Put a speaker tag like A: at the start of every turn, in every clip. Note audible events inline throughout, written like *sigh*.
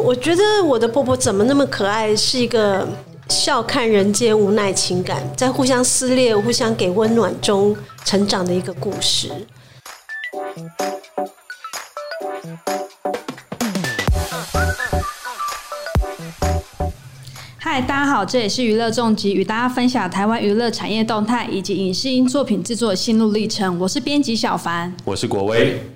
A: 我觉得我的婆婆怎么那么可爱，是一个笑看人间无奈情感，在互相撕裂、互相给温暖中成长的一个故事。
B: 嗨，大家好，这里是娱乐重疾，与大家分享台湾娱乐产业动态以及影视音作品制作的心路历程。我是编辑小凡，
C: 我是国威。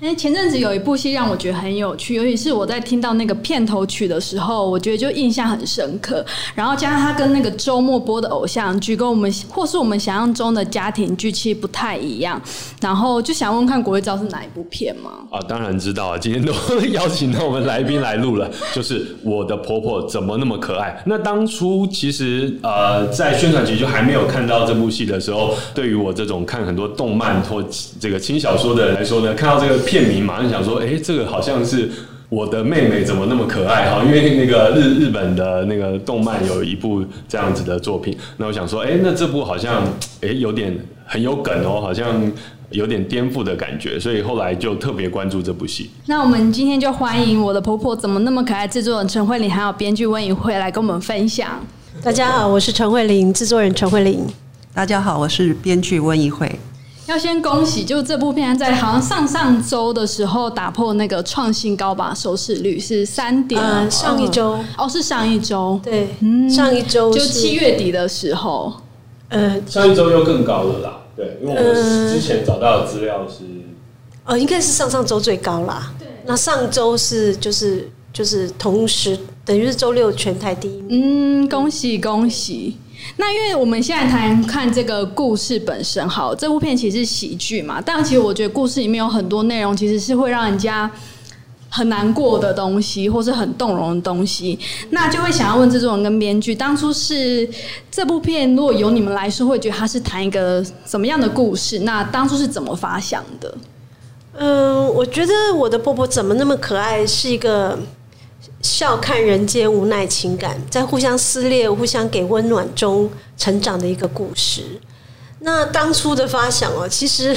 B: 哎，前阵子有一部戏让我觉得很有趣，尤其是我在听到那个片头曲的时候，我觉得就印象很深刻。然后加上它跟那个周末播的偶像剧，跟我们或是我们想象中的家庭剧其实不太一样。然后就想问看国威知道是哪一部片吗？
C: 啊，当然知道啊，今天都 *laughs* 邀请到我们来宾来录了，就是我的婆婆怎么那么可爱。那当初其实呃，在宣传期就还没有看到这部戏的时候，对于我这种看很多动漫或这个轻小说的人来说呢，看到这个。片名马上想说，哎，这个好像是我的妹妹，怎么那么可爱哈？因为那个日日本的那个动漫有一部这样子的作品，那我想说，哎，那这部好像哎有点很有梗哦，好像有点颠覆的感觉，所以后来就特别关注这部戏。
B: 那我们今天就欢迎我的婆婆怎么那么可爱制作人陈慧玲，还有编剧温怡慧来跟我们分享。
A: 大家好，我是陈慧玲，制作人陈慧玲。
D: 大家好，我是编剧温怡慧。
B: 要先恭喜，就这部片在好像上上周的时候打破那个创新高吧，收视率是三点。
A: 上一周。
B: 哦，是上一周，
A: 对，上一周
B: 就七月底的时候，
C: 呃，上一周又更高了啦，对，因为我们之前找到的资料是，
A: 呃，应该是上上周最高啦，对，那上周是就是就是同时等于是周六全台第一
B: 名，嗯，恭喜恭喜。那因为我们现在谈看这个故事本身，好，这部片其实是喜剧嘛，但其实我觉得故事里面有很多内容其实是会让人家很难过的东西，或是很动容的东西，那就会想要问制作人跟编剧，当初是这部片如果由你们来说，会觉得它是谈一个怎么样的故事？那当初是怎么发想的？
A: 嗯，我觉得我的婆婆怎么那么可爱，是一个。笑看人间无奈情感，在互相撕裂、互相给温暖中成长的一个故事。那当初的发想哦，其实，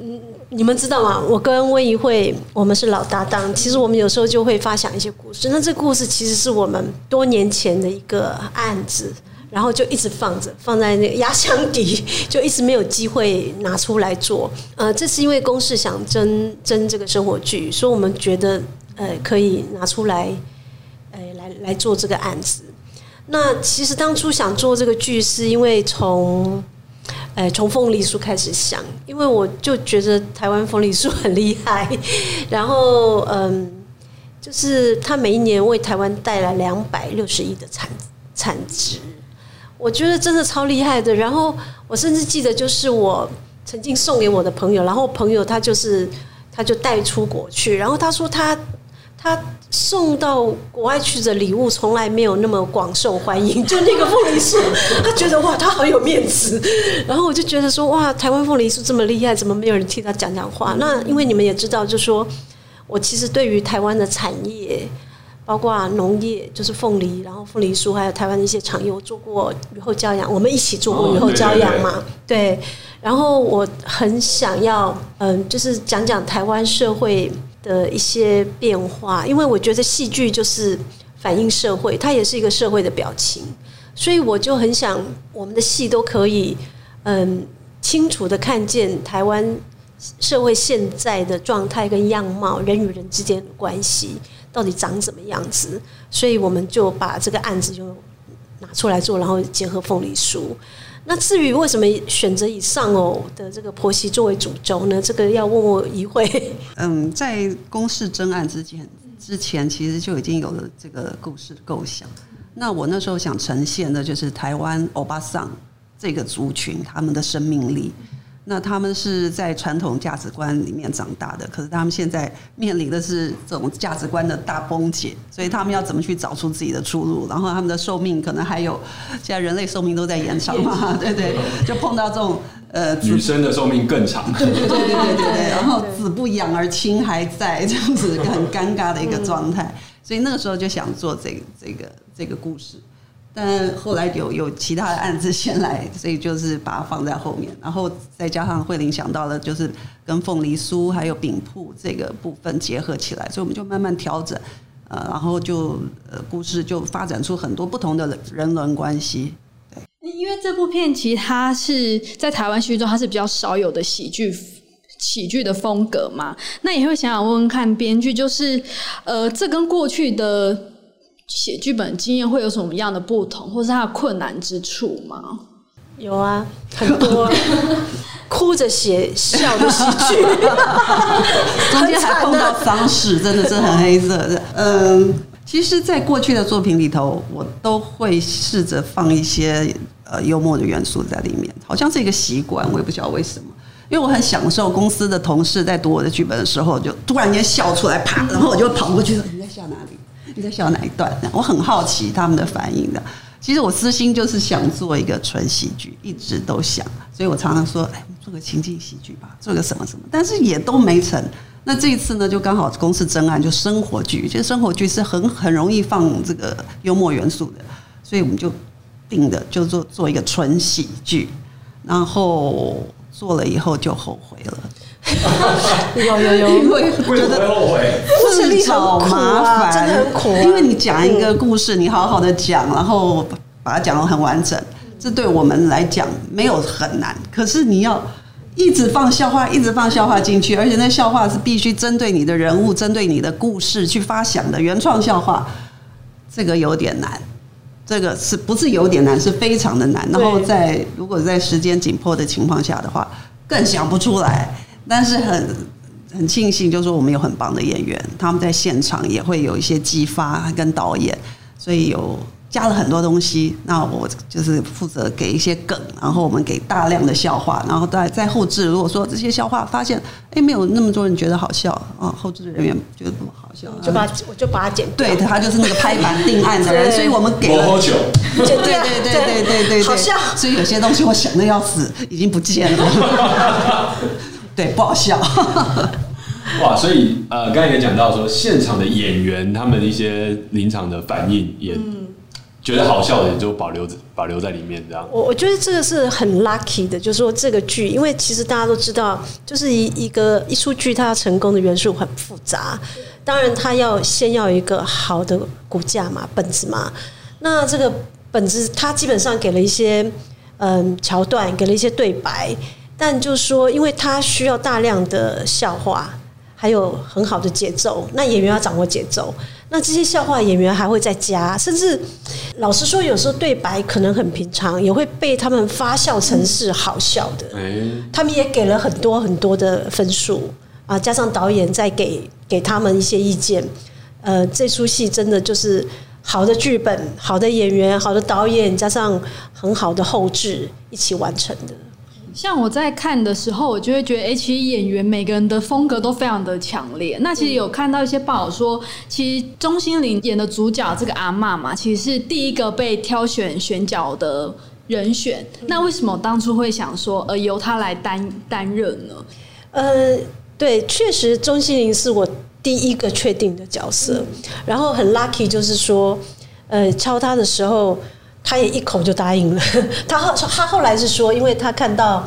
A: 嗯 *laughs* 你们知道吗？我跟温怡慧，我们是老搭档。其实我们有时候就会发想一些故事。那这故事其实是我们多年前的一个案子，然后就一直放着，放在那个压箱底，就一直没有机会拿出来做。呃，这是因为公司想争争这个生活剧，所以我们觉得。呃，可以拿出来，呃，来来做这个案子。那其实当初想做这个剧，是因为从，呃，从凤梨酥开始想，因为我就觉得台湾凤梨酥很厉害，然后嗯，就是它每一年为台湾带来两百六十亿的产产值，我觉得真的超厉害的。然后我甚至记得，就是我曾经送给我的朋友，然后朋友他就是他就带出国去，然后他说他。他送到国外去的礼物从来没有那么广受欢迎，*laughs* 就那个凤梨酥，*laughs* 他觉得哇，他好有面子。然后我就觉得说，哇，台湾凤梨酥这么厉害，怎么没有人替他讲讲话？那因为你们也知道，就说我其实对于台湾的产业，包括农业，就是凤梨，然后凤梨酥，还有台湾的一些产业，我做过雨后骄阳，我们一起做过雨后骄阳嘛，对。然后我很想要，嗯，就是讲讲台湾社会。的一些变化，因为我觉得戏剧就是反映社会，它也是一个社会的表情，所以我就很想我们的戏都可以嗯清楚的看见台湾社会现在的状态跟样貌，人与人之间的关系到底长什么样子，所以我们就把这个案子就拿出来做，然后结合凤梨酥。那至于为什么选择以上偶的这个婆媳作为主轴呢？这个要问我一会。*laughs*
D: 嗯，在公示真案之前，之前其实就已经有了这个故事的构想。那我那时候想呈现的就是台湾欧巴桑这个族群他们的生命力。那他们是在传统价值观里面长大的，可是他们现在面临的是这种价值观的大崩解，所以他们要怎么去找出自己的出路？然后他们的寿命可能还有，现在人类寿命都在延长嘛，*laughs* 对对，就碰到这种
C: 呃，女生的寿命更长，
D: 对对对对对对对，然后子不养而亲还在这样子很尴尬的一个状态，所以那个时候就想做这个这个这个故事。但后来有有其他的案子先来，所以就是把它放在后面，然后再加上慧玲想到了，就是跟凤梨酥还有饼铺这个部分结合起来，所以我们就慢慢调整。呃，然后就呃故事就发展出很多不同的人伦关系。
B: 因为这部片其实它是在台湾戏剧中它是比较少有的喜剧喜剧的风格嘛，那也会想想问问看编剧，就是呃，这跟过去的写剧本经验会有什么样的不同，或是它的困难之处吗？
A: 有啊，很多 *laughs* 哭着写笑的喜剧，*laughs*
D: 中间还碰到丧事，真的是很黑色的。嗯，其实，在过去的作品里头，我都会试着放一些呃幽默的元素在里面，好像是一个习惯，我也不晓得为什么。因为我很享受公司的同事在读我的剧本的时候，就突然间笑出来，啪，然后我就跑过去说：“你在笑哪里？你在笑哪一段？”我很好奇他们的反应的。其实我私心就是想做一个纯喜剧，一直都想，所以我常常说：“哎，做个情境喜剧吧，做个什么什么。”但是也都没成。那这一次呢，就刚好公司真案就生活剧，其实生活剧是很很容易放这个幽默元素的，所以我们就定的就做做一个纯喜剧，然后。做了以后就后悔了，
A: 有 *laughs* 有有，
C: 因为觉得后悔，
A: 自找麻烦，真的很苦。
D: 因为你讲一个故事，你好好的讲，然后把它讲得很完整，这对我们来讲没有很难。可是你要一直放笑话，一直放笑话进去，而且那笑话是必须针对你的人物、针对你的故事去发想的原创笑话，这个有点难。这个是不是有点难？是非常的难。然后在如果在时间紧迫的情况下的话，更想不出来。但是很很庆幸，就是说我们有很棒的演员，他们在现场也会有一些激发跟导演，所以有。加了很多东西，那我就是负责给一些梗，然后我们给大量的笑话，然后在在后置。如果说这些笑话发现，哎，没有那么多人觉得好笑啊，后置的人员觉得不好笑，
A: 就把我就把它剪。
D: 对他就是那个拍板定案的人，所以我们给了。
C: 多久？
D: 对对对对对对，
A: 好笑。
D: 所以有些东西我想的要死，已经不见了。对，不好笑。*laughs*
C: 哇，所以呃，刚才也讲到说，现场的演员他们的一些临场的反应也。觉得好笑的就保留保留在里面，这样。
A: 我我觉得这个是很 lucky 的，就是说这个剧，因为其实大家都知道，就是一一个一出剧，它要成功的元素很复杂。当然，它要先要一个好的骨架嘛，本子嘛。那这个本子，它基本上给了一些嗯桥段，给了一些对白，但就是说，因为它需要大量的笑话，还有很好的节奏，那演员要掌握节奏。那这些笑话演员还会再加，甚至老实说，有时候对白可能很平常，也会被他们发酵成是好笑的。他们也给了很多很多的分数啊，加上导演再给给他们一些意见。呃，这出戏真的就是好的剧本、好的演员、好的导演，加上很好的后置一起完成的。
B: 像我在看的时候，我就会觉得，哎，其实演员每个人的风格都非常的强烈。那其实有看到一些报道说，其实钟欣凌演的主角这个阿嬷嘛，其实是第一个被挑选选角的人选。那为什么当初会想说，呃，由她来担担任呢？
A: 呃，对，确实钟欣凌是我第一个确定的角色。然后很 lucky，就是说，呃，敲他的时候。他也一口就答应了。*laughs* 他后说他后来是说，因为他看到，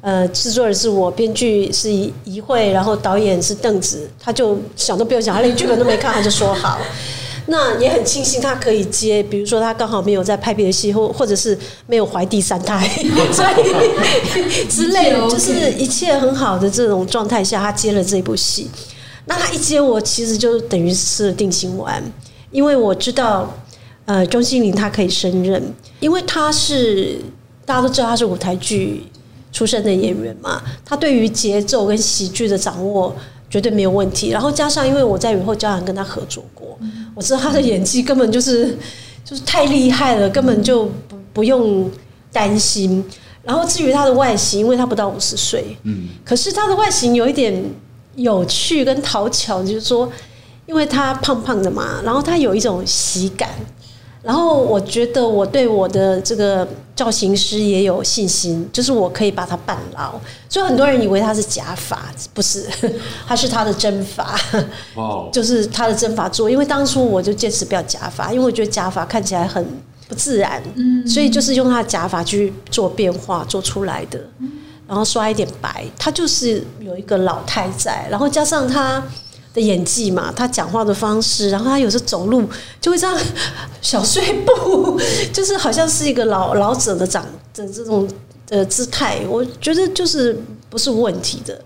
A: 呃，制作人是我，编剧是一会，然后导演是邓紫，他就想都不用想，他连剧本都没看，他就说好。*laughs* 那也很庆幸他可以接，比如说他刚好没有在拍别的戏，或或者是没有怀第三胎，*laughs* 所以之类的，就是一切很好的这种状态下，他接了这部戏。那他一接我，其实就等于吃了定心丸，因为我知道。呃，钟欣凌她可以胜任，因为她是大家都知道她是舞台剧出身的演员嘛，她对于节奏跟喜剧的掌握绝对没有问题。然后加上，因为我在雨后骄阳跟她合作过，我知道她的演技根本就是就是太厉害了，根本就不不用担心。然后至于她的外形，因为她不到五十岁，嗯，可是她的外形有一点有趣跟讨巧，就是说，因为她胖胖的嘛，然后她有一种喜感。然后我觉得我对我的这个造型师也有信心，就是我可以把它扮牢。所以很多人以为它是假发，不是，*laughs* 它是他的真发。哦，就是他的真发做。因为当初我就坚持不要假发，因为我觉得假发看起来很不自然。嗯，所以就是用他的假发去做变化做出来的，然后刷一点白，他就是有一个老太在，然后加上他。的演技嘛，他讲话的方式，然后他有时候走路就会这样小碎步，*laughs* 就是好像是一个老老者的长的这种呃姿态，我觉得就是不是问题的。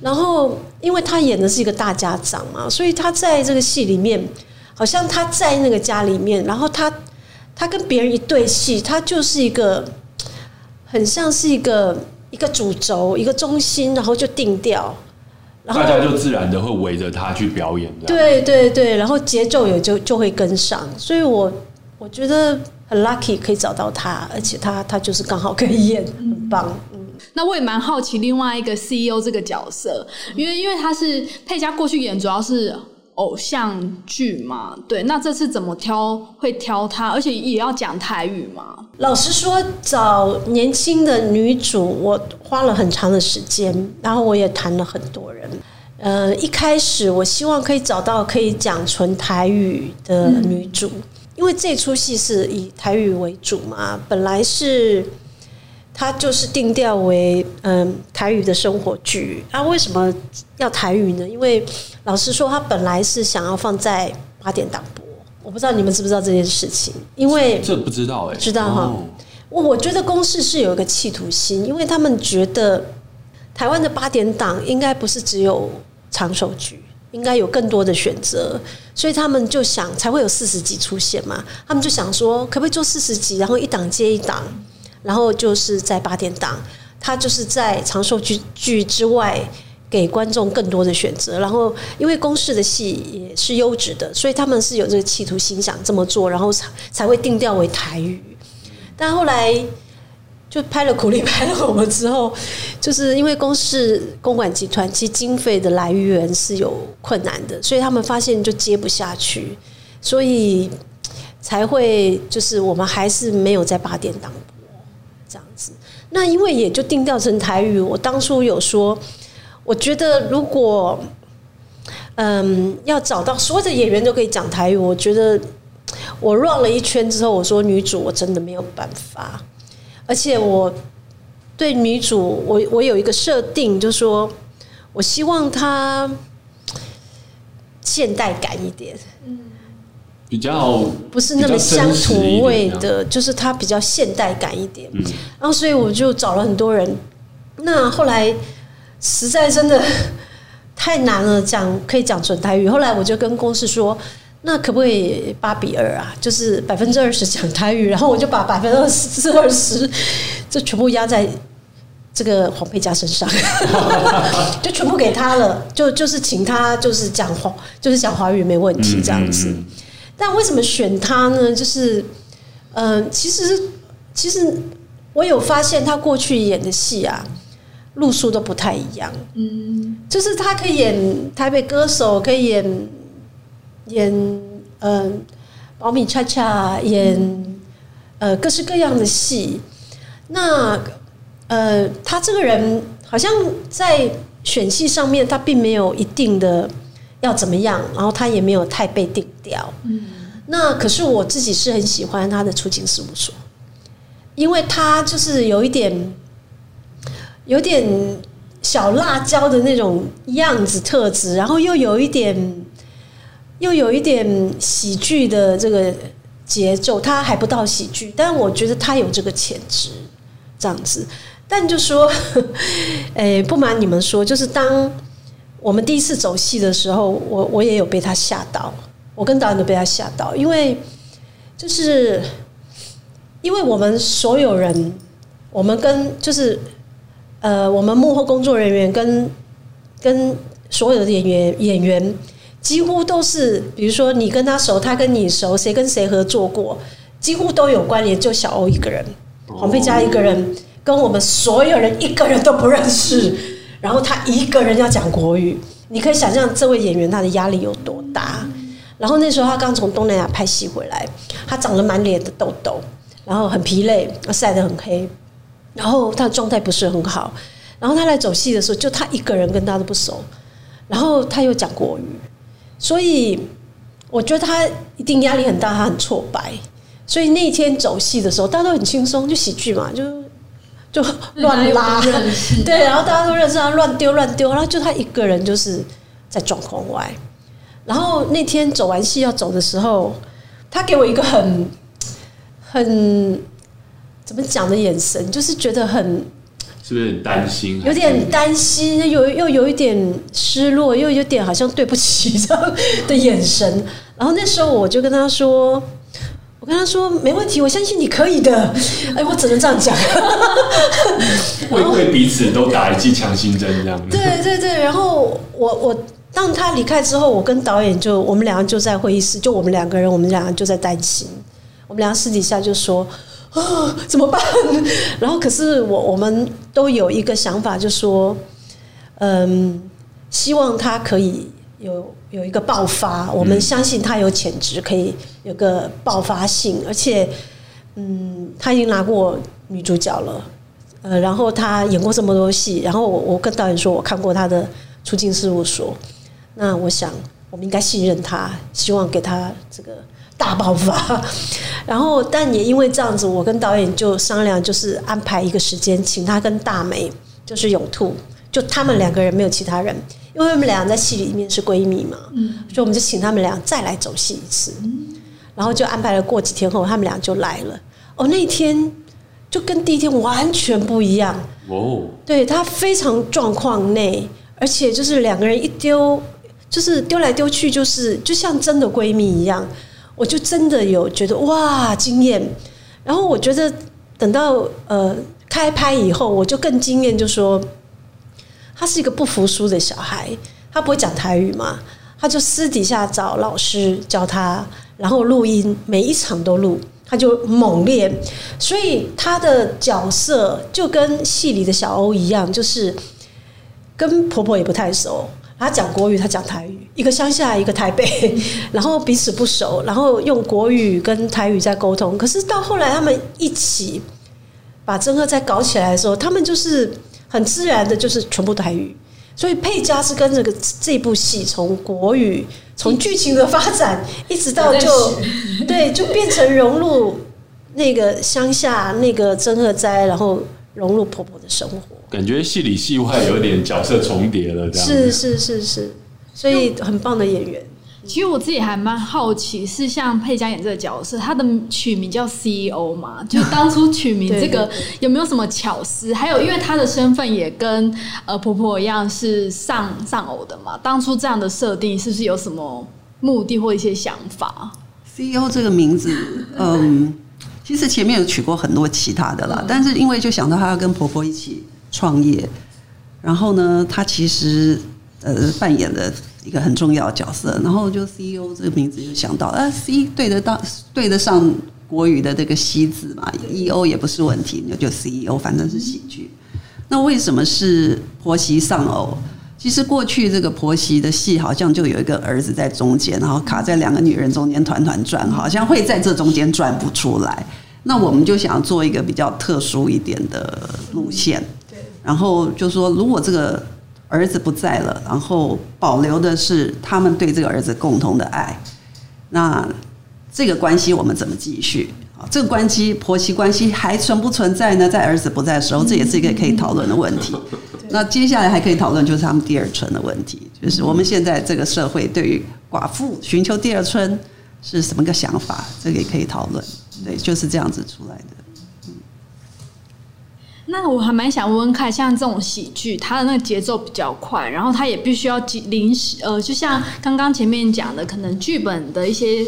A: 然后，因为他演的是一个大家长嘛，所以他在这个戏里面，好像他在那个家里面，然后他他跟别人一对戏，他就是一个很像是一个一个主轴、一个中心，然后就定调，然后
C: 大家就自然的会围着他去表演。
A: 对对对，然后节奏也就就会跟上，所以我我觉得很 lucky 可以找到他，而且他他就是刚好可以演，很棒。嗯，
B: 那我也蛮好奇另外一个 CEO 这个角色，因为因为他是佩佳过去演主要是偶像剧嘛，对，那这次怎么挑会挑他，而且也要讲台语嘛？
A: 老实说，找年轻的女主，我花了很长的时间，然后我也谈了很多人。呃，一开始我希望可以找到可以讲纯台语的女主，因为这出戏是以台语为主嘛，本来是它就是定调为嗯台语的生活剧。那、为什么要台语呢？因为老实说，它本来是想要放在八点档播，我不知道你们知不知道这件事情，因为
C: 这不知道哎、
A: 知道哈
C: 哦
A: 我我觉得公视是有一个企图心，因为他们觉得台湾的八点档应该不是只有长寿剧，应该有更多的选择，所以他们就想才会有四十集出现嘛。他们就想说，可不可以做四十集，然后一档接一档，然后就是在八点档，它就是在长寿剧剧之外。给观众更多的选择，然后因为公视的戏也是优质的，所以他们是有这个企图心想这么做，然后才才会定调为台语。但后来就拍了苦力拍了我们之后，就是因为公视公管集团其实经费的来源是有困难的，所以他们发现就接不下去，所以才会就是我们还是没有在八点档这样子。那因为也就定调成台语，我当初有说，我觉得如果嗯要找到所有的演员都可以讲台语，我觉得我绕了一圈之后，我说女主我真的没有办法，而且我对女主我我有一个设定，就是说我希望她现代感一点，
C: 比较
A: 不是那么乡土味的，就是它比较现代感一点。然后所以我就找了很多人，那后来实在真的 *laughs* 太难了，讲可以讲纯台语。后来我就跟公司说。那可不可以八比二啊？就是百分之二十讲台语，然后我就把百分之二十、二十，就全部压在这个黄佩嘉身上，*laughs* 就全部给他了。就就是请他就是讲华，就是讲华语没问题这样子。但为什么选他呢？就是，嗯、其实其实我有发现他过去演的戏啊，路数都不太一样。嗯，就是他可以演台北歌手，可以演演嗯保米恰恰，演呃各式各样的戏。那呃，他这个人好像在选戏上面，他并没有一定的要怎么样，然后他也没有太被定调。嗯，那可是我自己是很喜欢他的出境事务所，因为他就是有一点有点小辣椒的那种样子特质，然后又有一点又有一点喜剧的这个节奏，他还不到喜剧，但我觉得他有这个潜质，这样子。但就说，*laughs* 诶、不瞒你们说，就是当我们第一次走戏的时候，我我也有被他吓到，我跟导演都被他吓到，因为就是因为我们所有人，我们跟就是呃，我们幕后工作人员跟跟所有的演员演员几乎都是，比如说你跟他熟，他跟你熟，谁跟谁合作过，几乎都有关联，就小欧一个人，黄佩嘉一个人。跟我们所有人一个人都不认识，然后他一个人要讲国语，你可以想象这位演员他的压力有多大。然后那时候他刚从东南亚拍戏回来，他长了满脸的痘痘，然后很疲累，晒得很黑，然后他的状态不是很好。然后他来走戏的时候，就他一个人跟大家都不熟，然后他又讲国语，所以我觉得他一定压力很大，他很挫败。所以那一天走戏的时候，大家都很轻松，就喜剧嘛，就。就乱拉，对，然后大家都认识他，乱丢乱丢，然后就他一个人就是在状况外，然后那天走完戏要走的时候，他给我一个很很怎么讲的眼神，就是觉得很
C: 是不是很担心？
A: 有点担心，有又有一点失落，又有点好像对不起这样的眼神。然后那时候我就跟他说。我跟他说没问题，我相信你可以的。哎，我只能这样讲。*laughs*
C: 为为彼此都打一剂强心针，这样。
A: 对对对，然后我我当他离开之后，我跟导演就我们两个就在会议室，就我们两个人，我们两个就在担心。我们两个私底下就说啊，怎么办？然后可是我我们都有一个想法，就说嗯，希望他可以有。有一个爆发，我们相信他有潜质，可以有个爆发性，而且，嗯，他已经拿过女主角了，呃，然后他演过这么多戏，然后我我跟导演说，我看过他的出境事务所，那我想我们应该信任他，希望给他这个大爆发，*laughs* 然后但也因为这样子，我跟导演就商量，就是安排一个时间，请他跟大美，就是永兔，就他们两个人，没有其他人。因为我们俩在戏里面是闺蜜嘛，所以我们就请他们俩再来走戏一次，然后就安排了过几天后，他们俩就来了。哦，那天就跟第一天完全不一样哦。对他非常状况内，而且就是两个人一丢，就是丢来丢去，就是就像真的闺蜜一样。我就真的有觉得哇惊艳。然后我觉得等到呃开拍以后，我就更惊艳，就说。他是一个不服输的小孩，他不会讲台语嘛？他就私底下找老师教他，然后录音，每一场都录，他就猛练。所以他的角色就跟戏里的小欧一样，就是跟婆婆也不太熟。他讲国语，他讲台语，一个乡下，一个台北，*laughs* 然后彼此不熟，然后用国语跟台语在沟通。可是到后来，他们一起把真鹤在搞起来的时候，他们就是。很自然的，就是全部台语，所以佩嘉是跟这个这部戏从国语，从剧情的发展，*laughs* 一直到就 *laughs* 对，就变成融入那个乡下那个真鹤斋，然后融入婆婆的生活，
C: 感觉戏里戏外有点角色重叠了，这样
A: 是是是是，所以很棒的演员。
B: 其实我自己还蛮好奇，是像佩嘉演这个角色，她的取名叫 CEO 嘛？*laughs* 就当初取名这个有没有什么巧思？还有，因为她的身份也跟呃婆婆一样是丧丧偶的嘛，当初这样的设定是不是有什么目的或一些想法
D: ？CEO 这个名字，*laughs* 嗯，其实前面有取过很多其他的啦，但是因为就想到她要跟婆婆一起创业，然后呢，她其实呃扮演的。一个很重要的角色，然后就 CEO 这个名字就想到，啊，C 对得到对得上国语的这个“西”字嘛，EO 也不是问题，那就 CEO，反正是喜剧。那为什么是婆媳丧偶？其实过去这个婆媳的戏，好像就有一个儿子在中间，然后卡在两个女人中间团团转，好像会在这中间转不出来。那我们就想要做一个比较特殊一点的路线，对，然后就说如果这个。儿子不在了，然后保留的是他们对这个儿子共同的爱。那这个关系我们怎么继续？啊，这个关系婆媳关系还存不存在呢？在儿子不在的时候，这也是一个可以讨论的问题。*laughs* 那接下来还可以讨论就是他们第二春的问题，就是我们现在这个社会对于寡妇寻求第二春是什么个想法？这个也可以讨论。对，就是这样子出来的。
B: 那我还蛮想问问看，像这种喜剧，它的那个节奏比较快，然后它也必须要临时，呃，就像刚刚前面讲的，可能剧本的一些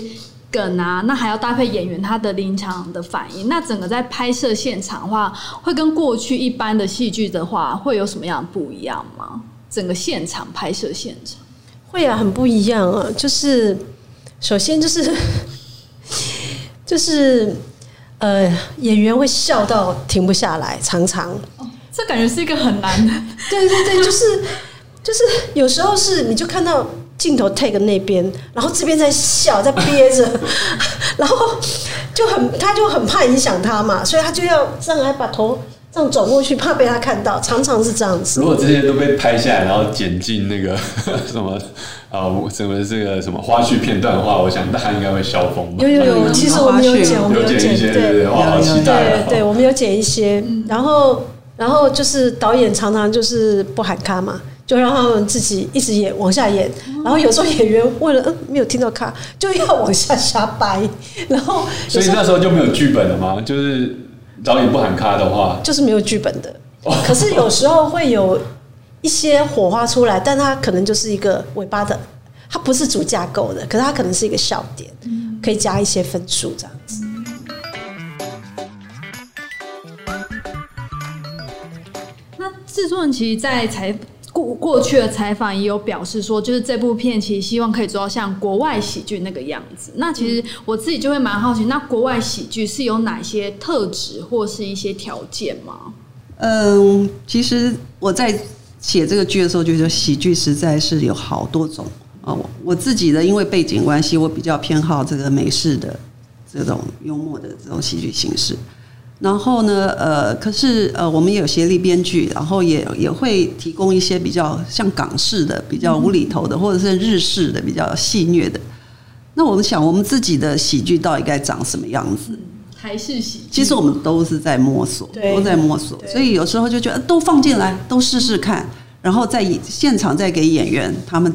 B: 梗啊，那还要搭配演员他的临场的反应。那整个在拍摄现场的话，会跟过去一般的戏剧的话，会有什么样不一样吗？整个现场拍摄现场
A: 会啊，很不一样啊。就是首先 *sniffs* 就是就是。呃，演员会笑到停不下来，常常，哦
B: 这感觉是一个很难的。
A: 对对对，*laughs* 就是就是有时候是你就看到镜头 take 那边，然后这边在笑，在憋着，*laughs* 然后就很他就很怕影响他嘛，所以他就要上来把头。这样转过去，怕被他看到，常常是这样子。
C: 如果这些都被拍下来，然后剪进那个 *laughs* 什么啊，什么这个什么花絮片段的话，我想大家应该会笑疯。
A: 有有有，其实我们有剪，我们有剪
C: 一些，对对，哇，好期待。
A: 对对，我们有剪一些，然后然后就是导演常常就是不喊卡嘛，就让他们自己一直演往下演，然后有时候演员为了嗯没有听到卡，就要往下瞎掰，然后
C: 所以那时候就没有剧本了吗？就是导演不喊卡的话，
A: 就是没有剧本的。可是有时候会有一些火花出来，但它可能就是一个尾巴的，它不是主架构的，可是它可能是一个笑点，可以加一些分数这样子。
B: 那制作人其实，在采过过去的采访也有表示说，就是这部片其实希望可以做到像国外喜剧那个样子。那其实我自己就会蛮好奇，那国外喜剧是有哪些特质或是一些条件吗？
D: 嗯，其实我在写这个剧的时候，觉得喜剧实在是有好多种啊。我我自己的因为背景关系，我比较偏好这个美式的这种幽默的这种喜剧形式。然后呢，呃，可是呃，我们也有协力编剧，然后也也会提供一些比较像港式的、比较无厘头的，或者是日式的比较戏谑的。那我们想，我们自己的喜剧到底该长什么样子？
B: 台式喜剧，
D: 其实我们都是在摸索，
A: 对
D: 都在摸索，所以有时候就觉得都放进来，都试试看，然后在现场再给演员他们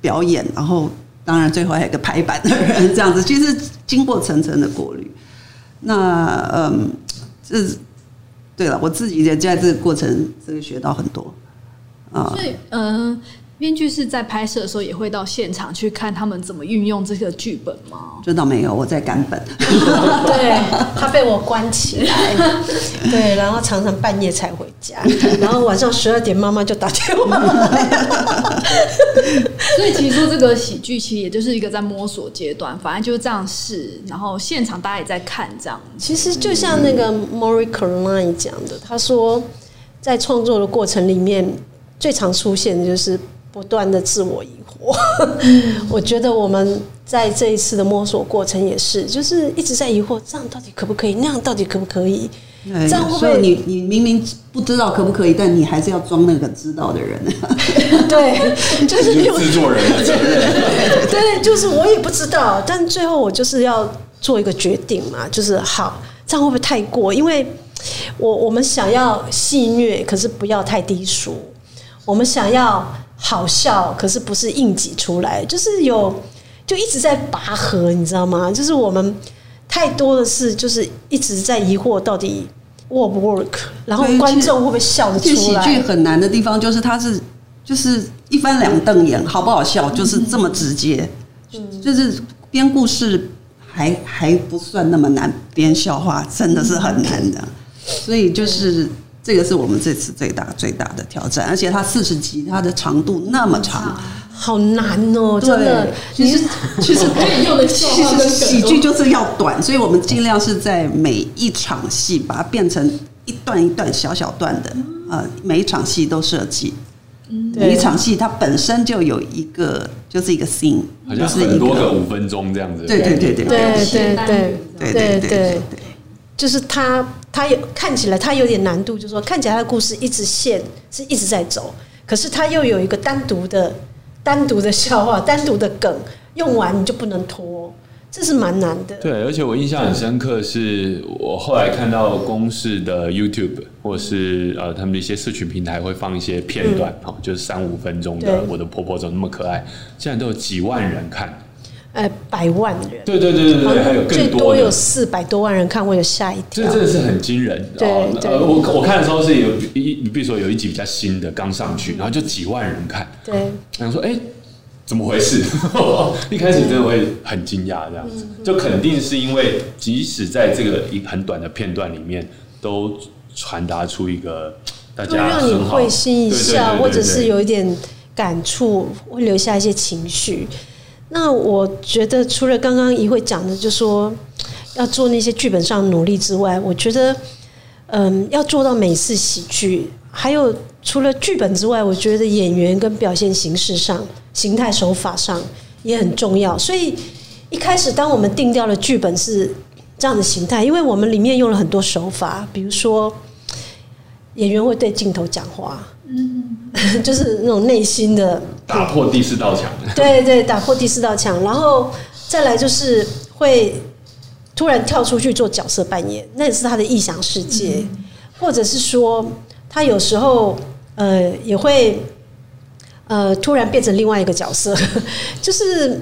D: 表演，然后当然最后还有一个排版的人这样子，其实经过层层的过滤。那嗯，这对了，我自己也在这个过程这个学到很多啊。
B: 嗯。编剧是在拍摄的时候也会到现场去看他们怎么运用这个剧本吗？
D: 这倒没有，我在赶本。*laughs*
A: 对他被我关起来，*laughs* 对，然后常常半夜才回家，然后晚上十二点妈妈就打电话来。
B: 所以其实说这个喜剧其实也就是一个在摸索阶段，反正就是这样试，然后现场大家也在看这样。
A: 其实就像那个 Mori Caroline 讲的，他说在创作的过程里面，最常出现的就是不断的自我疑惑。*laughs* 我觉得我们在这一次的摸索过程也是，就是一直在疑惑，这样到底可不可以？那样到底可不可以？
D: 对
A: 这样会不会
D: 你你明明不知道可不可以，但你还是要装那个知道的人。*laughs*
A: 对，就是
C: 制作人。*laughs*
A: 对，就是我也不知道，但最后我就是要做一个决定嘛，就是好，这样会不会太过？因为我我们想要戏谑，可是不要太低俗；我们想要好笑，可是不是硬挤出来，就是有就一直在拔河，你知道吗？就是我们太多的是，就是一直在疑惑到底 work 不 work，然后
D: 对
A: 观众会不会笑得出来喜？
D: 剧很难的地方就是它是就是一翻两瞪眼，好不好笑就是这么直接，就是编故事还还不算那么难，编笑话真的是很难的，所以就是。这个是我们这次最大最大的挑战，而且它四十集，它的长度那么长，
A: 好难哦，真的。
D: 对。其实其实 *laughs*
B: 可以用的笑
D: 其
B: 话跟
D: 实喜剧就是要短，所以我们尽量是在每一场戏把它变成一段一段小小段的，呃，每一场戏都设计，每一场戏它本身就有一个就是一个 scene，
C: 好像
D: 就是一
C: 很多个五分钟这样子。
D: 对对对对
A: 对。对对
D: 对对对
A: 对
D: 对，
A: 就是他，他有看起来它有点难度，就是说看起来他的故事一直线是一直在走，可是它又有一个单独的、单独的笑话、单独的梗，用完你就不能拖，这是蛮难的。
C: 对，而且我印象很深刻，是我后来看到公式的 YouTube 或是呃他们的一些社群平台会放一些片段，哈、就是三五分钟的《我的婆婆怎么那么可爱》，竟然都有几万人看。
A: 呃，百万人，
C: 对对对对对，还有
A: 最
C: 更多
A: 有。四百多万人看，我有吓一跳。
C: 这真的是很惊人，
A: 对
C: 我我看的时候是有一，你比如说有一集比较新的刚上去，然后就几万人看，
A: 对，
C: 然后说哎、怎么回事？*laughs* 一开始真的会很惊讶，这样子，
A: 嗯
C: 就肯定是因为即使在这个一很短的片段里面，都传达出一个大
A: 会
C: 家
A: 让你会心一笑，或者是有一点感触，会留下一些情绪。那我觉得，除了刚刚一会讲的，就说要做那些剧本上的努力之外，我觉得，嗯，要做到美式喜剧，还有除了剧本之外，我觉得演员跟表现形式上、形态手法上也很重要。所以一开始，当我们定掉了剧本是这样的形态，因为我们里面用了很多手法，比如说演员会对镜头讲话，嗯，*laughs* 就是那种内心的
C: 打破第四道墙。*laughs*
A: 对对，打破第四道墙，然后再来就是会突然跳出去做角色扮演，那也是他的臆想世界，或者是说他有时候呃也会呃，突然变成另外一个角色，*laughs* 就是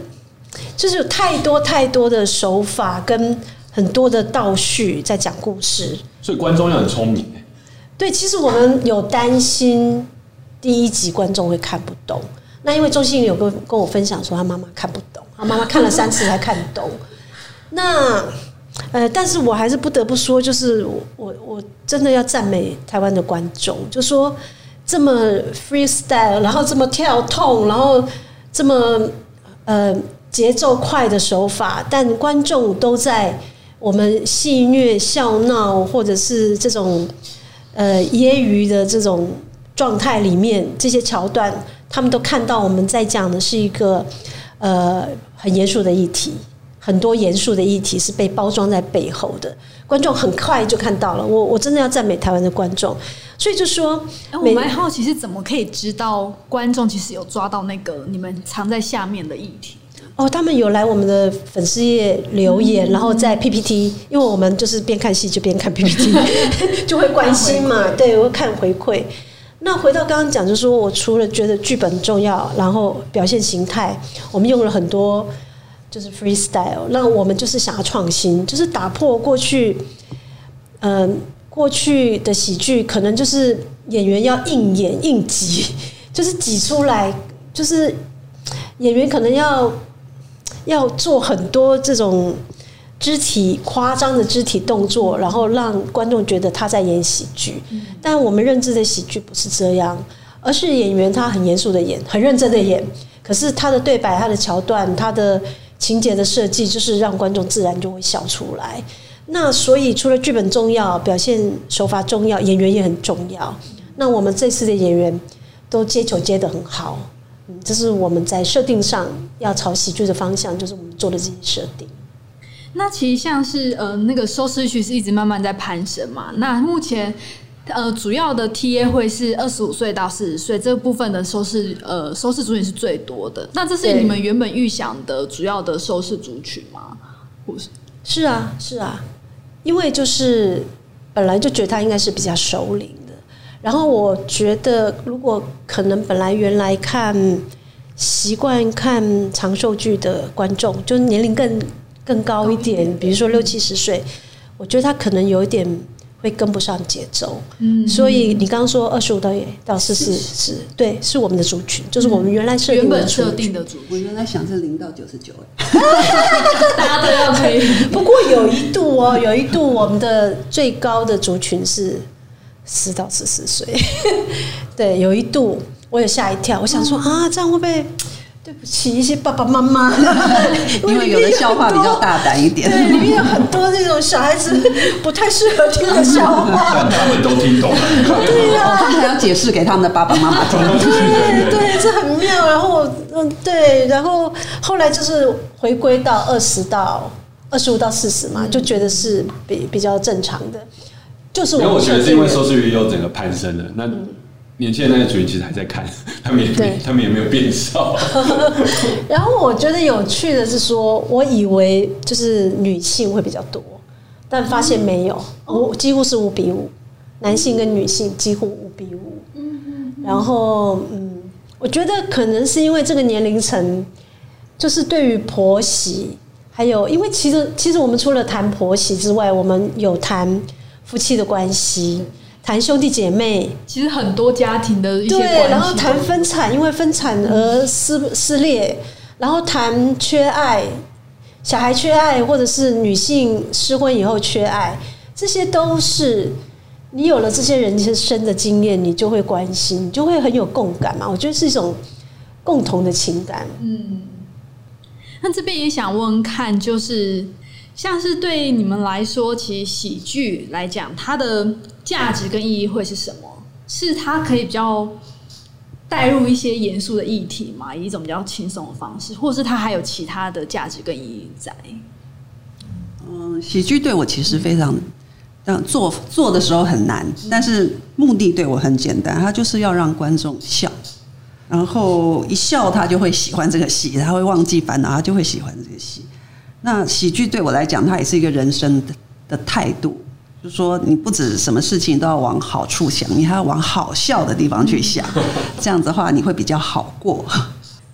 A: 就是有太多太多的手法跟很多的倒叙在讲故事。
C: 所以观众要很聪明、欸。
A: 对，其实我们有担心第一集观众会看不懂。那因为周星宇有跟跟我分享说，他妈妈看不懂，他妈妈看了三次才看懂。那呃，但是我还是不得不说，就是我我真的要赞美台湾的观众，就说这么 freestyle，然后这么跳痛，然后这么呃节奏快的手法，但观众都在我们戏谑笑闹或者是这种呃揶揄的这种状态里面，这些桥段，他们都看到我们在讲的是一个呃很严肃的议题。很多严肃的议题是被包装在背后的，观众很快就看到了。我我真的要赞美台湾的观众，所以就说，
B: 哎，我蛮好奇是怎么可以知道观众其实有抓到那个你们藏在下面的议题。
A: 哦，他们有来我们的粉丝页留言，然后在 PPT，因为我们就是边看戏就边看 PPT，*laughs* 就会关心嘛，对，我会看回馈。那回到刚刚讲，就是说我除了觉得剧本重要，然后表现形态，我们用了很多。就是 freestyle，那我们就是想要创新，就是打破过去，嗯，过去的喜剧可能就是演员要硬演硬挤，就是挤出来，就是演员可能要要做很多这种肢体夸张的肢体动作，然后让观众觉得他在演喜剧。但我们认知的喜剧不是这样，而是演员他很严肃的演，很认真的演，可是他的对白、他的桥段、他的。情节的设计就是让观众自然就会笑出来。那所以除了剧本重要，表现手法重要，演员也很重要。那我们这次的演员都接球接得很好，嗯，这是我们在设定上要朝喜剧的方向，就是我们做的这些设定。
B: 那其实像是呃那个收视率是一直慢慢在攀升嘛。那目前。呃，主要的 TA 会是二十五岁到四十岁这部分的收视，呃，收视族群是最多的。那这是你们原本预想的主要的收视族群吗？不是？
A: 是啊，是啊，因为就是本来就觉得他应该是比较熟龄的。然后我觉得，如果可能，本来原来看习惯看长寿剧的观众，就是年龄更更高一点，比如说六七十岁，我觉得他可能有一点。会跟不上节奏，嗯，所以你刚刚说二十五到到四十是对，是我们的族群，就是我们原来设
B: 原本设定的族群。
D: 我原来想是零到九十九，*laughs*
B: 大家都要可以。*laughs*
A: 不过有一度哦，有一度我们的最高的族群是四到十四岁，*laughs* 对，有一度我也吓一跳，我想说啊，这样会不会？对不起，一些爸爸妈妈，*laughs*
D: 因为有的笑话比较大胆一点，
A: 对，里面有很多那种小孩子不太适合听的笑话，
C: 他们都听懂了，*laughs*
A: 对呀，
D: 他们还要解释给他们的爸爸妈妈听，
A: 对对，这很妙。然后嗯，对，然后后来就是回归到二十到二十五到四十嘛，就觉得是比比较正常的。就是
C: 因为我觉得是因为收视率又整个攀升了，那。年轻人那些主人其实还在看，*laughs* 他们也他们也没有变少。*laughs*
A: 然后我觉得有趣的是说，我以为就是女性会比较多，但发现没有，我几乎是五比五，男性跟女性几乎五比五。嗯嗯。然后嗯，我觉得可能是因为这个年龄层，就是对于婆媳，还有因为其实其实我们除了谈婆媳之外，我们有谈夫妻的关系。谈兄弟姐妹，
B: 其实很多家庭的一些
A: 对，然后谈分产，因为分产而撕撕裂，然后谈缺爱，小孩缺爱，或者是女性失婚以后缺爱，这些都是你有了这些人生的经验，你就会关心，你就会很有共感嘛。我觉得是一种共同的情感。嗯，
B: 那这边也想问看，就是像是对你们来说，其实喜剧来讲，它的。价值跟意义会是什么？是它可以比较带入一些严肃的议题嘛，以一种比较轻松的方式，或是它还有其他的价值跟意义在？
D: 嗯，喜剧对我其实非常，但做做的时候很难，但是目的对我很简单，它就是要让观众笑，然后一笑他就会喜欢这个戏，他会忘记烦恼，他就会喜欢这个戏。那喜剧对我来讲，它也是一个人生的的态度。就说你不止什么事情都要往好处想，你还要往好笑的地方去想，*laughs* 这样子的话你会比较好过。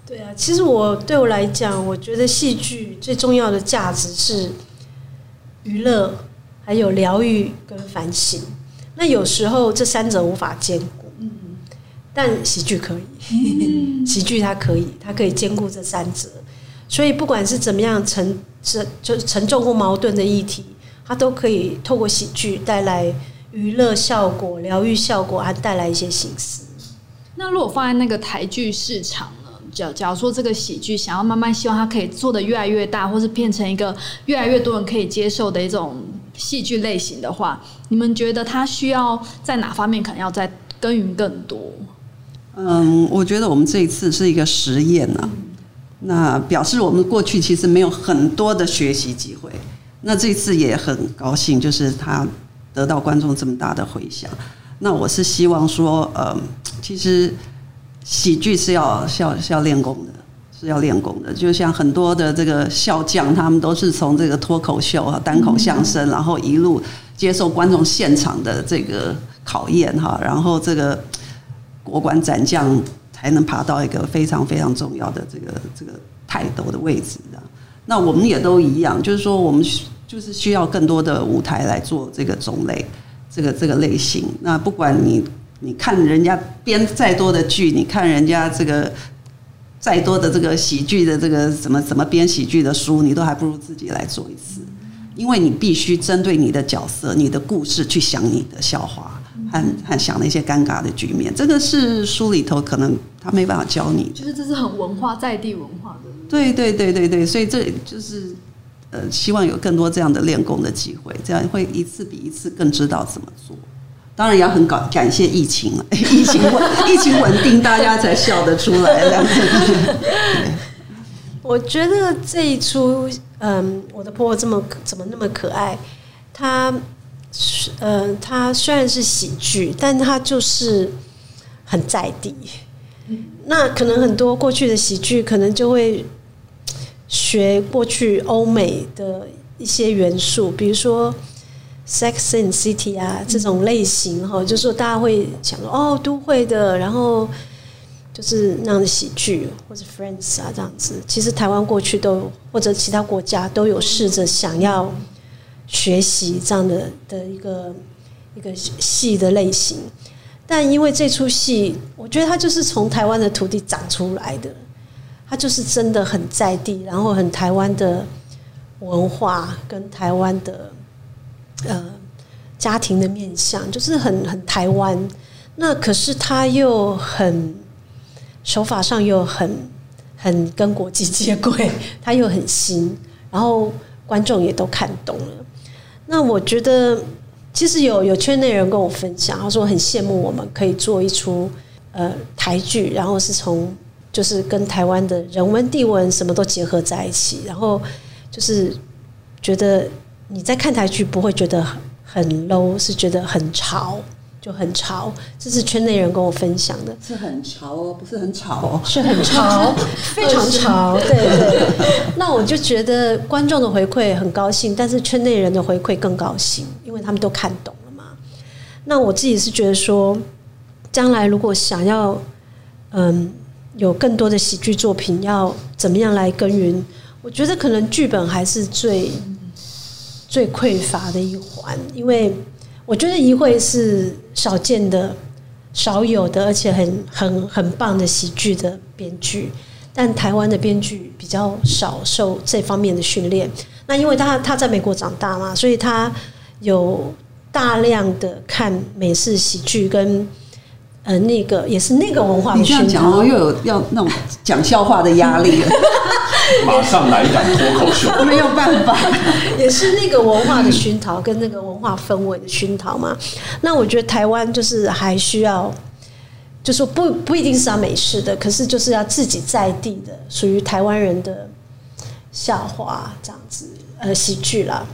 A: 对啊，其实我对我来讲，我觉得戏剧最重要的价值是娱乐，还有疗愈跟反省。那有时候这三者无法兼顾，但喜剧可以，*laughs* 喜剧它可以，它可以兼顾这三者。所以不管是怎么样沉沉就沉重或矛盾的议题，它都可以透过喜剧带来娱乐效果、疗愈效果，还带来一些形式。
B: 那如果放在那个台剧市场呢？假假如说这个喜剧想要慢慢希望它可以做的越来越大，或是变成一个越来越多人可以接受的一种戏剧类型的话，你们觉得它需要在哪方面可能要再耕耘更多？
D: 嗯，我觉得我们这一次是一个实验啊、那表示我们过去其实没有很多的学习机会。那这次也很高兴，就是他得到观众这么大的回响。那我是希望说，呃，其实喜剧是要是要是要练功的，是要练功的。就像很多的这个笑匠，他们都是从这个脱口秀啊、单口相声，然后一路接受观众现场的这个考验哈，然后这个国馆斩将才能爬到一个非常非常重要的这个这个泰斗的位置的。那我们也都一样，就是说我们就是需要更多的舞台来做这个种类，这个这个类型。那不管你你看人家编再多的剧，你看人家这个再多的这个喜剧的这个怎么怎么编喜剧的书，你都还不如自己来做一次，因为你必须针对你的角色、你的故事去想你的笑话和和想那些尴尬的局面。这个是书里头可能他没办法教你。
B: 就是这是很文化在地文化的。
D: 对对对对对，所以这就是呃，希望有更多这样的练功的机会，这样会一次比一次更知道怎么做。当然也要很感感谢疫情了，*laughs* 疫情稳 *laughs* 疫情稳定，大家才笑得出来这样子。
A: 我觉得这一出，嗯，我的婆婆这么怎么那么可爱？她，呃，她虽然是喜剧，但她就是很在地。那可能很多过去的喜剧，可能就会学过去欧美的一些元素，比如说《Sex and City》啊这种类型哈，就是说大家会想说哦，都会的，然后。就是那样的喜剧或者 Friends 啊这样子，其实台湾过去都或者其他国家都有试着想要学习这样的的一个一个戏的类型，但因为这出戏，我觉得它就是从台湾的土地长出来的，他就是真的很在地，然后很台湾的文化跟台湾的呃家庭的面相，就是很很台湾。那可是他又很。手法上又很很跟国际接轨，他又很新，然后观众也都看懂了。那我觉得，其实有有圈内人跟我分享，他说很羡慕我们可以做一出呃台剧，然后是从就是跟台湾的人文地文什么都结合在一起，然后就是觉得你在看台剧不会觉得很 low，是觉得很潮。就很潮，这是圈内人跟我分享的，
D: 是很潮哦，不是很吵哦，
A: 是很潮，*laughs* 非常潮，对对。那我就觉得观众的回馈很高兴，但是圈内人的回馈更高兴，因为他们都看懂了嘛。那我自己是觉得说，将来如果想要嗯有更多的喜剧作品，要怎么样来耕耘？我觉得可能剧本还是最最匮乏的一环，因为。我觉得一会是少见的、少有的，而且很很很棒的喜剧的编剧。但台湾的编剧比较少受这方面的训练。那因为他他在美国长大嘛，所以他有大量的看美式喜剧跟呃那个也是那个文化的熏陶。
D: 又有要那种讲笑话的压力了。*laughs*
C: 马上来一档脱口秀，*laughs*
D: 没有办法，*laughs*
A: 也是那个文化的熏陶跟那个文化氛围的熏陶嘛。那我觉得台湾就是还需要，就说不不一定是要美式的，可是就是要自己在地的，属于台湾人的笑话这样子，呃，喜剧啦。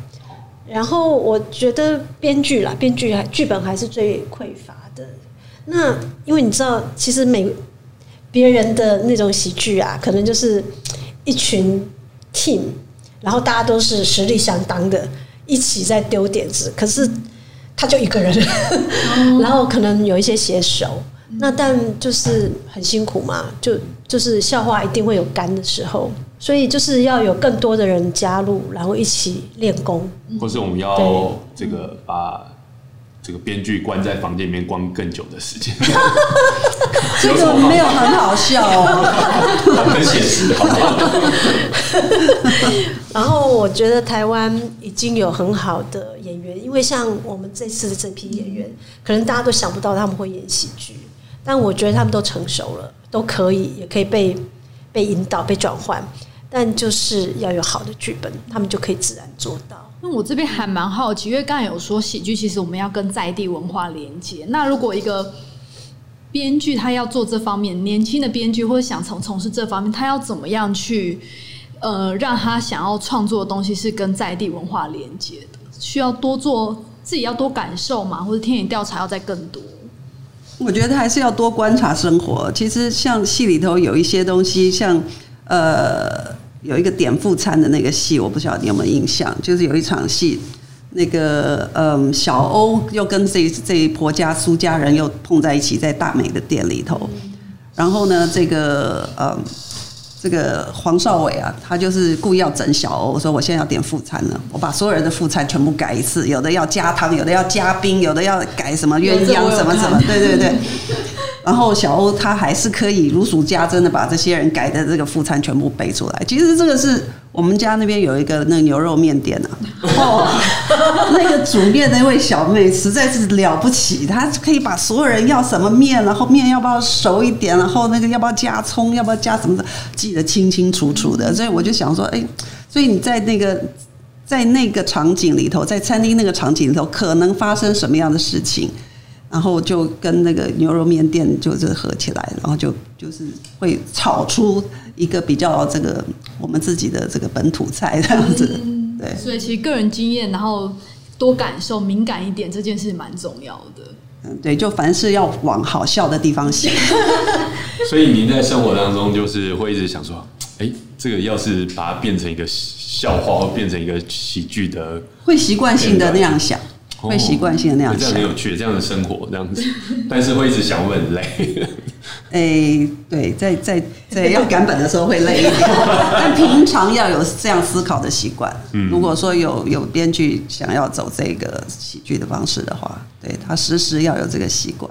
A: 然后我觉得编剧啦，编剧还剧本还是最匮乏的。那因为你知道，其实每别人的那种喜剧啊，可能就是一群 team，然后大家都是实力相当的，一起在丢点子。可是他就一个人，*laughs* 然后可能有一些写手，那但就是很辛苦嘛，就就是笑话一定会有干的时候，所以就是要有更多的人加入，然后一起练功。
C: 或是我们要
A: 对
C: 这个把这个编剧关在房间里面关更久的时间，*laughs*
D: 这个没有很好笑哦。
C: 很写实，好不好？
A: 然后我觉得台湾已经有很好的演员，因为像我们这次的这批演员，可能大家都想不到他们会演喜剧，但我觉得他们都成熟了，都可以，也可以被被引导、被转换，但就是要有好的剧本，他们就可以自然做到。
B: 那我这边还蛮好奇，因为刚才有说喜剧，其实我们要跟在地文化连接。那如果一个编剧他要做这方面，年轻的编剧或者想从从事这方面，他要怎么样去呃让他想要创作的东西是跟在地文化连接的？需要多做自己要多感受嘛，或者田野调查要再更多。
D: 我觉得还是要多观察生活。其实像戏里头有一些东西，像呃有一个点副餐的那个戏，我不晓得你有没有印象，就是有一场戏。那个嗯，小欧又跟这这一婆家苏家人又碰在一起，在大美的店里头。然后呢，这个嗯，这个黄少伟啊，他就是故意要整小欧，说我现在要点副餐了，我把所有人的副餐全部改一次，有的要加汤，有的要加冰，有的要改什么鸳鸯什么什么，对对对。然后小欧他还是可以如数家珍的把这些人改的这个副餐全部背出来。其实这个是我们家那边有一个那个牛肉面店啊，哦，那个煮面那位小妹实在是了不起，她可以把所有人要什么面，然后面要不要熟一点，然后那个要不要加葱，要不要加什么的，记得清清楚楚的。所以我就想说，哎，所以你在那个在那个场景里头，在餐厅那个场景里头，可能发生什么样的事情？然后就跟那个牛肉面店就是合起来，然后就就是会炒出一个比较这个我们自己的这个本土菜这样子，对。
B: 所以其实个人经验，然后多感受、敏感一点，这件事蛮重要的。
D: 嗯，对，就凡事要往好笑的地方想。*laughs*
C: 所以您在生活当中就是会一直想说，哎、这个要是把它变成一个笑话，或变成一个喜剧的，
D: 会习惯性的那样想，会习惯性的那样想
C: 这样很。有趣，这样的生活这样子，但是会一直想会很累。*laughs*
D: 哎，对，在在在要赶本的时候会累一点，*laughs* 但平常要有这样思考的习惯。如果说有有编剧想要走这个喜剧的方式的话，对他时时要有这个习惯，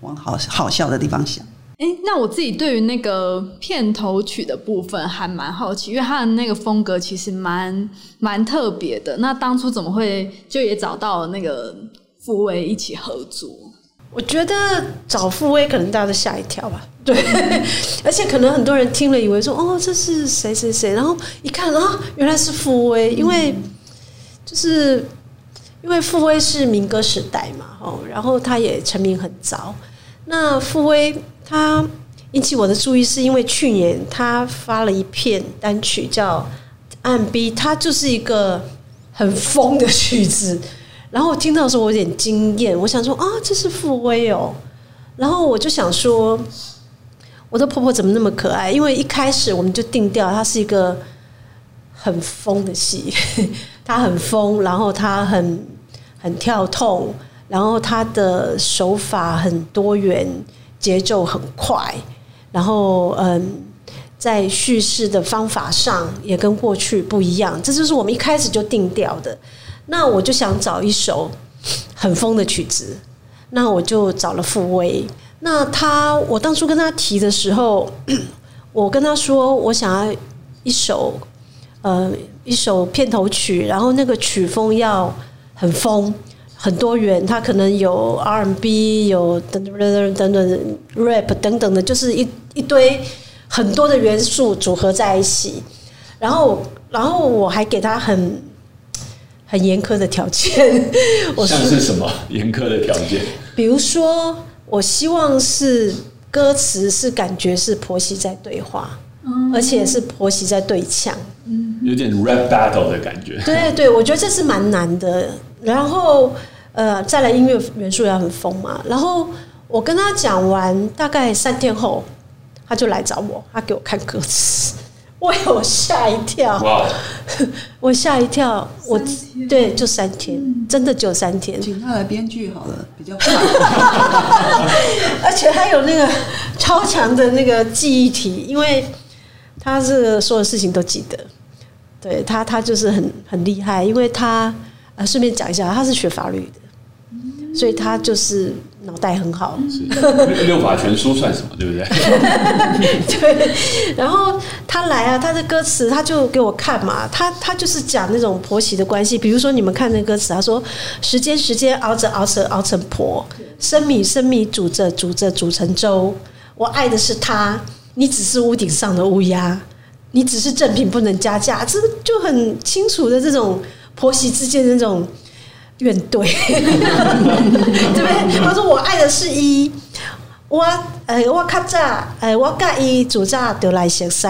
D: 往好好笑的地方想。
B: 哎，那我自己对于那个片头曲的部分还蛮好奇，因为它的那个风格其实蛮蛮特别的。那当初怎么会就也找到了那个傅威一起合作？
A: 我觉得找傅威可能大家都吓一跳吧，对，*laughs* 而且可能很多人听了以为说哦这是谁谁谁，然后一看啊原来是傅威，因为就是因为傅威是民歌时代嘛，哦，然后他也成名很早。那傅威他引起我的注意，是因为去年他发了一片单曲叫《暗 B》，它就是一个很疯的曲子。然后我听到的时候，我有点惊艳，我想说啊，这是傅威哦。然后我就想说，我的婆婆怎么那么可爱？因为一开始我们就定调，她是一个很疯的戏，*laughs* 她很疯，然后她很很跳痛，然后他的手法很多元，节奏很快，然后嗯，在叙事的方法上也跟过去不一样，这就是我们一开始就定调的。那我就想找一首很疯的曲子，那我就找了傅威。那他，我当初跟他提的时候，*clears throat* 我跟他说，我想要一首呃一首片头曲，然后那个曲风要很疯、很多元，它可能有 R&B，有等等等等等 rap 等等的，就是一一堆很多的元素组合在一起。然后，然后我还给他很很严苛的条件，*laughs* 我
C: 像是什么严苛的条件？
A: 比如说，我希望是歌词是感觉是婆媳在对话，而且是婆媳在对呛。
C: 有点 rap battle 的感觉。
A: 对对，我觉得这是蛮难的。然后呃，再来音乐元素也很疯嘛。然后我跟他讲完，大概三天后，他就来找我，他给我看歌词。我有吓一跳，
C: 哇，*laughs*
A: 我吓一跳，我对就三天，真的就三天，
D: 请他来编剧好了，比较快。*laughs*
A: 而且他有那个超强的那个记忆体，因为他是所有事情都记得。对他，他就是很很厉害，因为他呃，顺便讲一下，他是学法律的，所以他就是脑袋很好。
C: 是六法全书算什么，对不对？*laughs*
A: 对，然后他来啊，他的歌词他就给我看嘛，他他就是讲那种婆媳的关系，比如说你们看那歌词，他说时间时间熬着熬着熬成婆，生米生米煮着煮着煮成粥，我爱的是他，你只是屋顶上的乌鸦，你只是正品不能加价，这就很清楚的这种婆媳之间的那种怨怼，对不对？他说我爱的是一。我诶，我较早诶，我甲伊主早就来熟悉，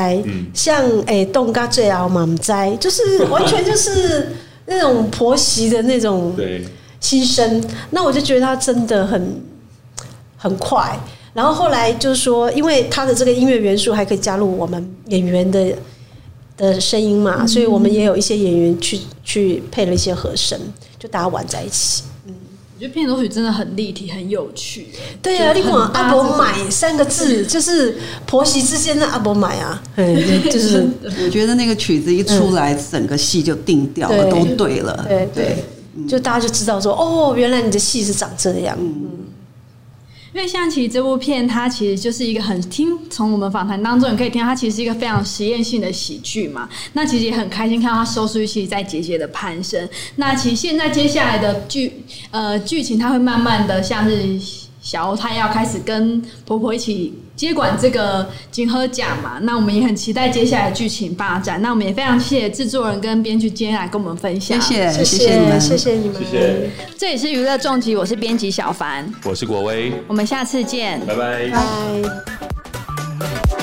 A: 像诶冻甲最后嘛毋知，就是完全就是那种婆媳的那种 *laughs*
C: 对，
A: 牺牲。那我就觉得他真的很很快。然后后来就是说，因为他的这个音乐元素还可以加入我们演员的的声音嘛，所以我们也有一些演员去去配了一些和声，就大家玩在一起。
B: 我觉得片头曲真的很立体，很有趣。
A: 对啊，你管阿伯买三个字，就是婆媳之间的阿伯买啊，*laughs* 嗯，就是
D: 我觉得那个曲子一出来，整个戏就定调了，
A: 对。
D: 都对了。
A: 对对，就大家就知道说，哦，原来你的戏是长这样。
B: 因为像其实这部片，它其实就是一个很听从我们访谈当中，你可以听到它其实是一个非常实验性的喜剧嘛。那其实也很开心看到它收视率其实在节节的攀升。那其实现在接下来的剧呃剧情，它会慢慢的像是小欧她要开始跟婆婆一起接管这个金喝奖嘛。那我们也很期待接下来的剧情发展。那我们也非常谢谢制作人跟编剧今天来跟我们分享，
D: 谢谢，
A: 谢
D: 谢你们，
A: 谢谢你们，
C: 谢谢，
B: 这里是娱乐重击，我是编辑小凡，
C: 我是国威，
B: 我们下次见。
C: 拜拜。
A: 拜。